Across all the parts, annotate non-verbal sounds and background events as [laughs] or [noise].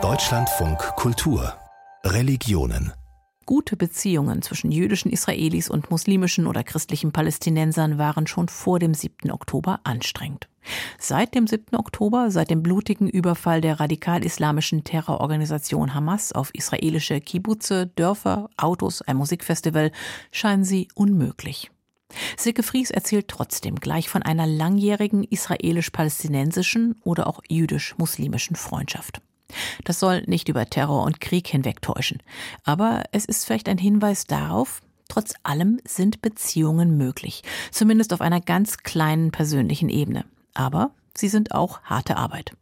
Deutschlandfunk Kultur Religionen Gute Beziehungen zwischen jüdischen Israelis und muslimischen oder christlichen Palästinensern waren schon vor dem 7. Oktober anstrengend. Seit dem 7. Oktober, seit dem blutigen Überfall der radikal-islamischen Terrororganisation Hamas auf israelische Kibbutze, Dörfer, Autos, ein Musikfestival, scheinen sie unmöglich. Silke Fries erzählt trotzdem gleich von einer langjährigen israelisch-palästinensischen oder auch jüdisch-muslimischen Freundschaft. Das soll nicht über Terror und Krieg hinwegtäuschen. Aber es ist vielleicht ein Hinweis darauf, trotz allem sind Beziehungen möglich. Zumindest auf einer ganz kleinen persönlichen Ebene. Aber sie sind auch harte Arbeit.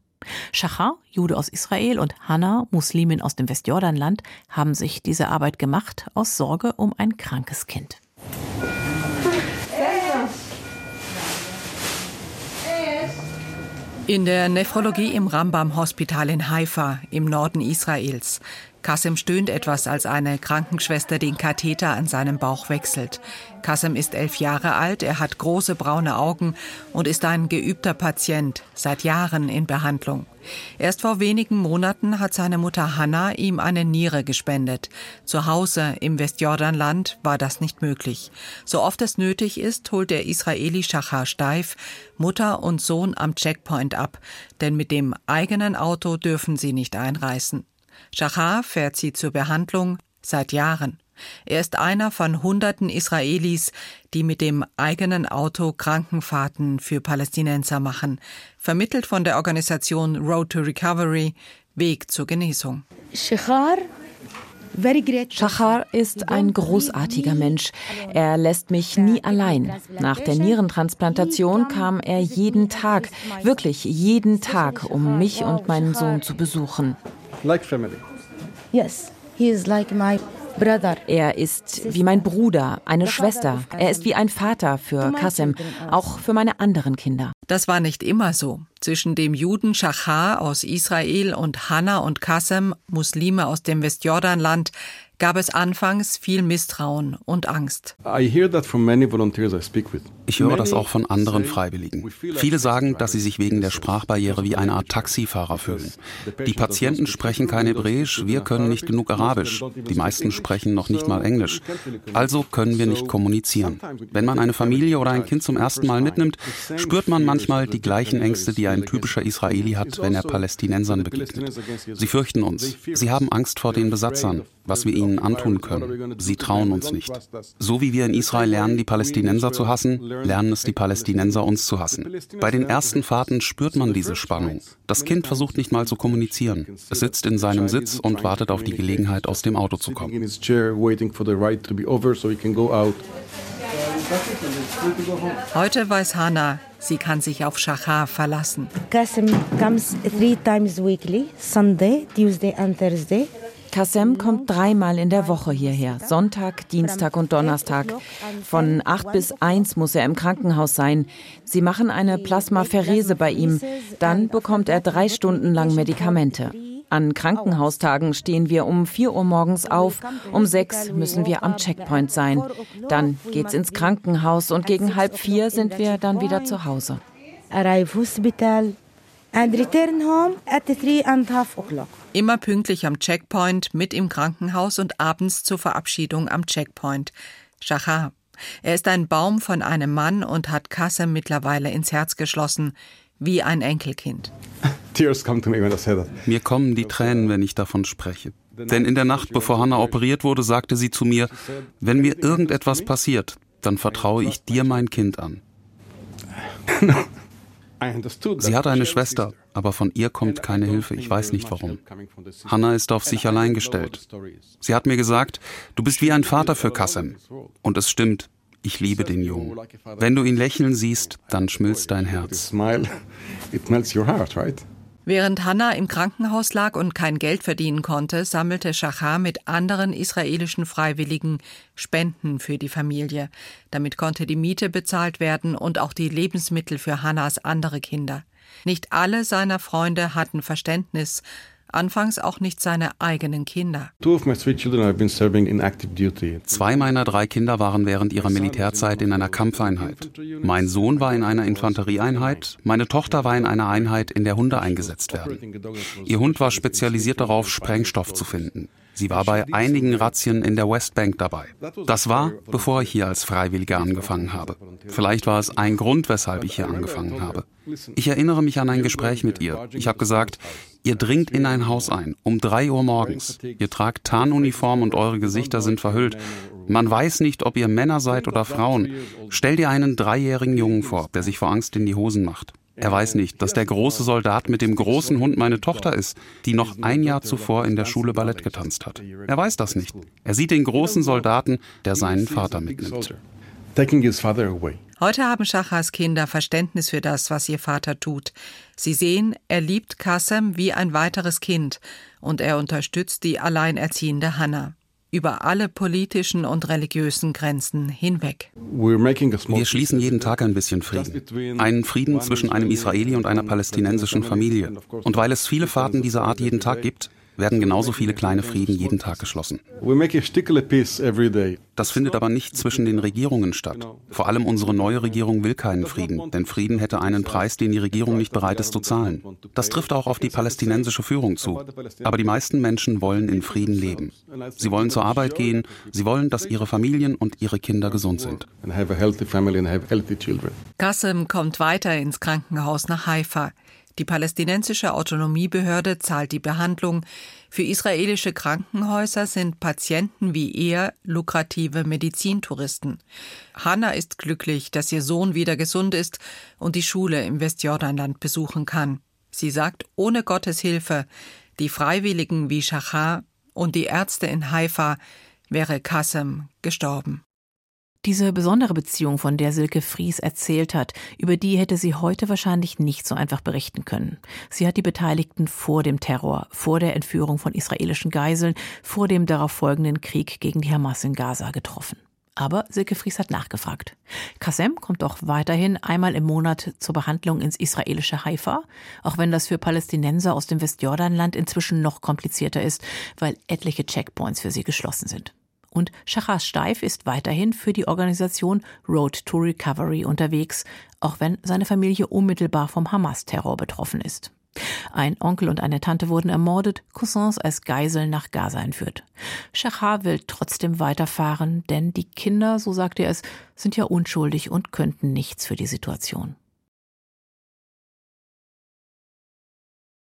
Shachar, Jude aus Israel, und Hannah, Muslimin aus dem Westjordanland, haben sich diese Arbeit gemacht aus Sorge um ein krankes Kind. In der Nephrologie im Rambam Hospital in Haifa im Norden Israels Kassem stöhnt etwas, als eine Krankenschwester den Katheter an seinem Bauch wechselt. Kassem ist elf Jahre alt, er hat große braune Augen und ist ein geübter Patient, seit Jahren in Behandlung. Erst vor wenigen Monaten hat seine Mutter Hanna ihm eine Niere gespendet. Zu Hause im Westjordanland war das nicht möglich. So oft es nötig ist, holt der Israeli Shachar Steif Mutter und Sohn am Checkpoint ab, denn mit dem eigenen Auto dürfen sie nicht einreißen. Shachar fährt sie zur Behandlung seit Jahren. Er ist einer von hunderten Israelis, die mit dem eigenen Auto Krankenfahrten für Palästinenser machen, vermittelt von der Organisation Road to Recovery, Weg zur Genesung. Shachar ist ein großartiger Mensch. Er lässt mich nie allein. Nach der Nierentransplantation kam er jeden Tag, wirklich jeden Tag, um mich und meinen Sohn zu besuchen. Like family. Yes, he is like my brother. Er ist wie mein Bruder, eine Schwester. Er ist wie ein Vater für Kassem, auch für meine anderen Kinder. Das war nicht immer so. Zwischen dem Juden Shachar aus Israel und Hanna und Kassem, Muslime aus dem Westjordanland, gab es anfangs viel Misstrauen und Angst. Ich höre das auch von anderen Freiwilligen. Viele sagen, dass sie sich wegen der Sprachbarriere wie eine Art Taxifahrer fühlen. Die Patienten sprechen kein Hebräisch, wir können nicht genug Arabisch. Die meisten sprechen noch nicht mal Englisch. Also können wir nicht kommunizieren. Wenn man eine Familie oder ein Kind zum ersten Mal mitnimmt, spürt man manchmal die gleichen Ängste, die ein typischer Israeli hat, wenn er Palästinensern begegnet. Sie fürchten uns. Sie haben Angst vor den Besatzern, was wir ihnen antun können. Sie trauen uns nicht. So wie wir in Israel lernen, die Palästinenser zu hassen, lernen es die Palästinenser uns zu hassen. Bei den ersten Fahrten spürt man diese Spannung. Das Kind versucht nicht mal zu kommunizieren. Es sitzt in seinem Sitz und wartet auf die Gelegenheit, aus dem Auto zu kommen. Heute weiß Hannah, sie kann sich auf Shachar verlassen. Qasim comes three times weekly, Sunday, Tuesday and Thursday. Kassem kommt dreimal in der Woche hierher, Sonntag, Dienstag und Donnerstag. Von 8 bis 1 muss er im Krankenhaus sein. Sie machen eine Plasmapherese bei ihm. Dann bekommt er drei Stunden lang Medikamente. An Krankenhaustagen stehen wir um 4 Uhr morgens auf, um 6 müssen wir am Checkpoint sein. Dann geht's ins Krankenhaus und gegen halb vier sind wir dann wieder zu Hause. And return home at three and half o'clock. Immer pünktlich am Checkpoint, mit im Krankenhaus und abends zur Verabschiedung am Checkpoint. Shachar. Er ist ein Baum von einem Mann und hat Kassem mittlerweile ins Herz geschlossen, wie ein Enkelkind. Mir kommen die Tränen, wenn ich davon spreche. Denn in der Nacht, bevor Hannah operiert wurde, sagte sie zu mir, wenn mir irgendetwas passiert, dann vertraue ich dir mein Kind an. [laughs] [laughs] Sie hat eine Schwester, aber von ihr kommt keine Hilfe. Ich weiß nicht warum. Hannah ist auf sich allein gestellt. Sie hat mir gesagt, du bist wie ein Vater für Kassem. Und es stimmt, ich liebe den Jungen. Wenn du ihn lächeln siehst, dann schmilzt dein Herz. [laughs] Während Hanna im Krankenhaus lag und kein Geld verdienen konnte, sammelte Shachar mit anderen israelischen Freiwilligen Spenden für die Familie. Damit konnte die Miete bezahlt werden und auch die Lebensmittel für Hannas andere Kinder. Nicht alle seiner Freunde hatten Verständnis, anfangs auch nicht seine eigenen Kinder. Zwei meiner drei Kinder waren während ihrer Militärzeit in einer Kampfeinheit. Mein Sohn war in einer Infanterieeinheit, meine Tochter war in einer Einheit, in der Hunde eingesetzt werden. Ihr Hund war spezialisiert darauf, Sprengstoff zu finden. Sie war bei einigen Razzien in der Westbank dabei. Das war, bevor ich hier als Freiwilliger angefangen habe. Vielleicht war es ein Grund, weshalb ich hier angefangen habe. Ich erinnere mich an ein Gespräch mit ihr. Ich habe gesagt, ihr dringt in ein Haus ein, um drei Uhr morgens. Ihr tragt Tarnuniform und eure Gesichter sind verhüllt. Man weiß nicht, ob ihr Männer seid oder Frauen. Stell dir einen dreijährigen Jungen vor, der sich vor Angst in die Hosen macht. Er weiß nicht, dass der große Soldat mit dem großen Hund meine Tochter ist, die noch ein Jahr zuvor in der Schule Ballett getanzt hat. Er weiß das nicht. Er sieht den großen Soldaten, der seinen Vater mitnimmt. Heute haben Schachas Kinder Verständnis für das, was ihr Vater tut. Sie sehen, er liebt Kassem wie ein weiteres Kind und er unterstützt die alleinerziehende Hannah über alle politischen und religiösen Grenzen hinweg. Wir schließen jeden Tag ein bisschen Frieden. Einen Frieden zwischen einem Israeli und einer palästinensischen Familie. Und weil es viele Fahrten dieser Art jeden Tag gibt, werden genauso viele kleine Frieden jeden Tag geschlossen. Das findet aber nicht zwischen den Regierungen statt. Vor allem unsere neue Regierung will keinen Frieden, denn Frieden hätte einen Preis, den die Regierung nicht bereit ist zu zahlen. Das trifft auch auf die palästinensische Führung zu. Aber die meisten Menschen wollen in Frieden leben. Sie wollen zur Arbeit gehen, sie wollen, dass ihre Familien und ihre Kinder gesund sind. Qasem kommt weiter ins Krankenhaus nach Haifa. Die palästinensische Autonomiebehörde zahlt die Behandlung. Für israelische Krankenhäuser sind Patienten wie er lukrative Medizintouristen. Hanna ist glücklich, dass ihr Sohn wieder gesund ist und die Schule im Westjordanland besuchen kann. Sie sagt, ohne Gottes Hilfe, die Freiwilligen wie Shachar und die Ärzte in Haifa wäre Kassem gestorben. Diese besondere Beziehung, von der Silke Fries erzählt hat, über die hätte sie heute wahrscheinlich nicht so einfach berichten können. Sie hat die Beteiligten vor dem Terror, vor der Entführung von israelischen Geiseln, vor dem darauf folgenden Krieg gegen die Hamas in Gaza getroffen. Aber Silke Fries hat nachgefragt. Kassem kommt auch weiterhin einmal im Monat zur Behandlung ins israelische Haifa, auch wenn das für Palästinenser aus dem Westjordanland inzwischen noch komplizierter ist, weil etliche Checkpoints für sie geschlossen sind. Und Shachas Steif ist weiterhin für die Organisation Road to Recovery unterwegs, auch wenn seine Familie unmittelbar vom Hamas-Terror betroffen ist. Ein Onkel und eine Tante wurden ermordet, Cousins als Geiseln nach Gaza entführt. Shachar will trotzdem weiterfahren, denn die Kinder, so sagt er es, sind ja unschuldig und könnten nichts für die Situation.